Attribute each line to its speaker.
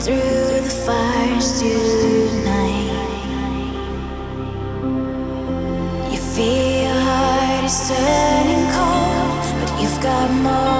Speaker 1: through the fires tonight. You feel your heart is turning cold, but you've got more.